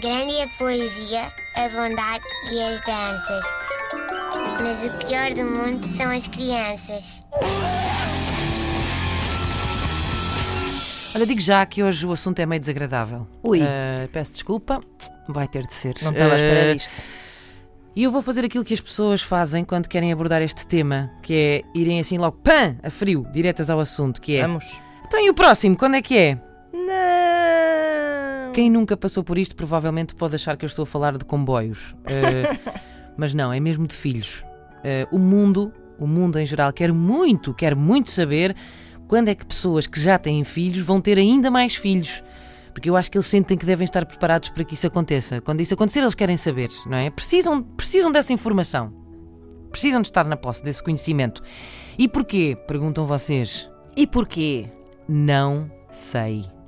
Grande é a poesia, a bondade e as danças. Mas o pior do mundo são as crianças. Olha, digo já que hoje o assunto é meio desagradável. Ui. Uh, peço desculpa, vai ter de ser. Não estava à espera Uh, disto. E eu vou fazer aquilo que as pessoas fazem quando querem abordar este tema, que é irem assim logo, pã, a frio, diretas ao assunto, que é. Vamos. Então e o próximo, quando é que é? Quem nunca passou por isto provavelmente pode achar que eu estou a falar de comboios. Uh, mas não, é mesmo de filhos. Uh, o mundo, o mundo em geral, quer muito, quer muito saber quando é que pessoas que já têm filhos vão ter ainda mais filhos. Porque eu acho que eles sentem que devem estar preparados para que isso aconteça. Quando isso acontecer, eles querem saber, não é? Precisam, precisam dessa informação. Precisam de estar na posse desse conhecimento. E porquê? Perguntam vocês. E porquê? Não sei.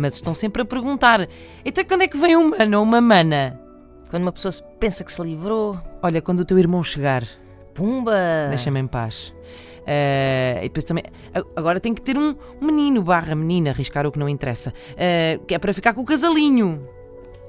Mas estão sempre a perguntar. Então quando é que vem um mano ou uma mana? Quando uma pessoa pensa que se livrou, Olha, quando o teu irmão chegar, pumba! deixa-me em paz. Eh, e depois também. Agora tem que ter um menino barra menina, arriscar o que não interessa. eh, que é para ficar com o casalinho.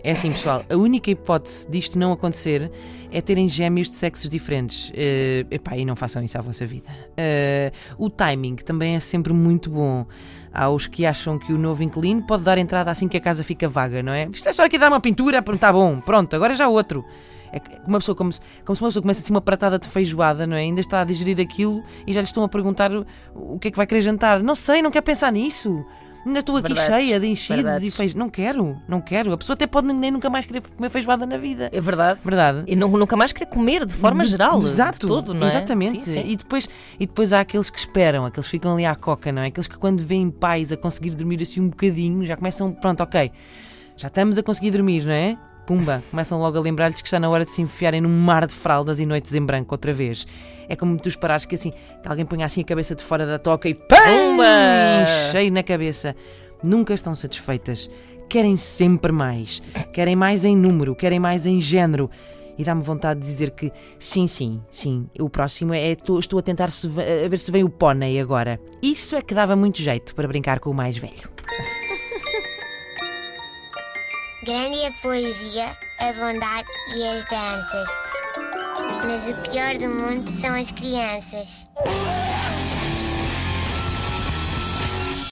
É assim, pessoal. A única hipótese disto não acontecer é terem gêmeos de sexos diferentes. Eh, epá, e não façam isso à vossa vida. Eh, o timing também é sempre muito bom. Há os que acham que o novo inquilino pode dar entrada assim que a casa fica vaga, não é? Isto é só aqui dar uma pintura, pronto, está bom, pronto, agora já outro. É uma pessoa, como se, como se uma pessoa começa assim uma pratada de feijoada, não é? Ainda está a digerir aquilo e já lhe estão a perguntar o, que é que vai querer jantar. Não sei, não quero pensar nisso. Ainda estou aqui Verdades, cheia de enchidos verdades. e feijoada. Não quero, não quero. A pessoa até pode nem nunca mais querer comer feijoada na vida. É verdade. Verdade. E não, nunca mais querer comer, de forma De- geral. Exato, todo, não é? exatamente. Sim, sim. E, depois, e depois há aqueles que esperam, aqueles que ficam ali à coca, não é? Aqueles que quando veem pais a conseguir dormir assim um bocadinho, já começam, pronto, ok, já estamos a conseguir dormir, não é? Pumba, começam logo a lembrar-lhes que está na hora de se enfiarem num mar de fraldas e noites em branco outra vez. É como tu esperares que assim, que alguém ponha assim a cabeça de fora da toca e! Pumba! Cheio na cabeça. Nunca estão satisfeitas. Querem sempre mais. Querem mais em número, querem mais em género. E dá-me vontade de dizer que sim, sim, sim. O próximo é. tô- estou a tentar se a ver se vem o pônei agora. Isso é que dava muito jeito para brincar com o mais velho. Grande é a poesia, a bondade e as danças. Mas o pior do mundo são as crianças.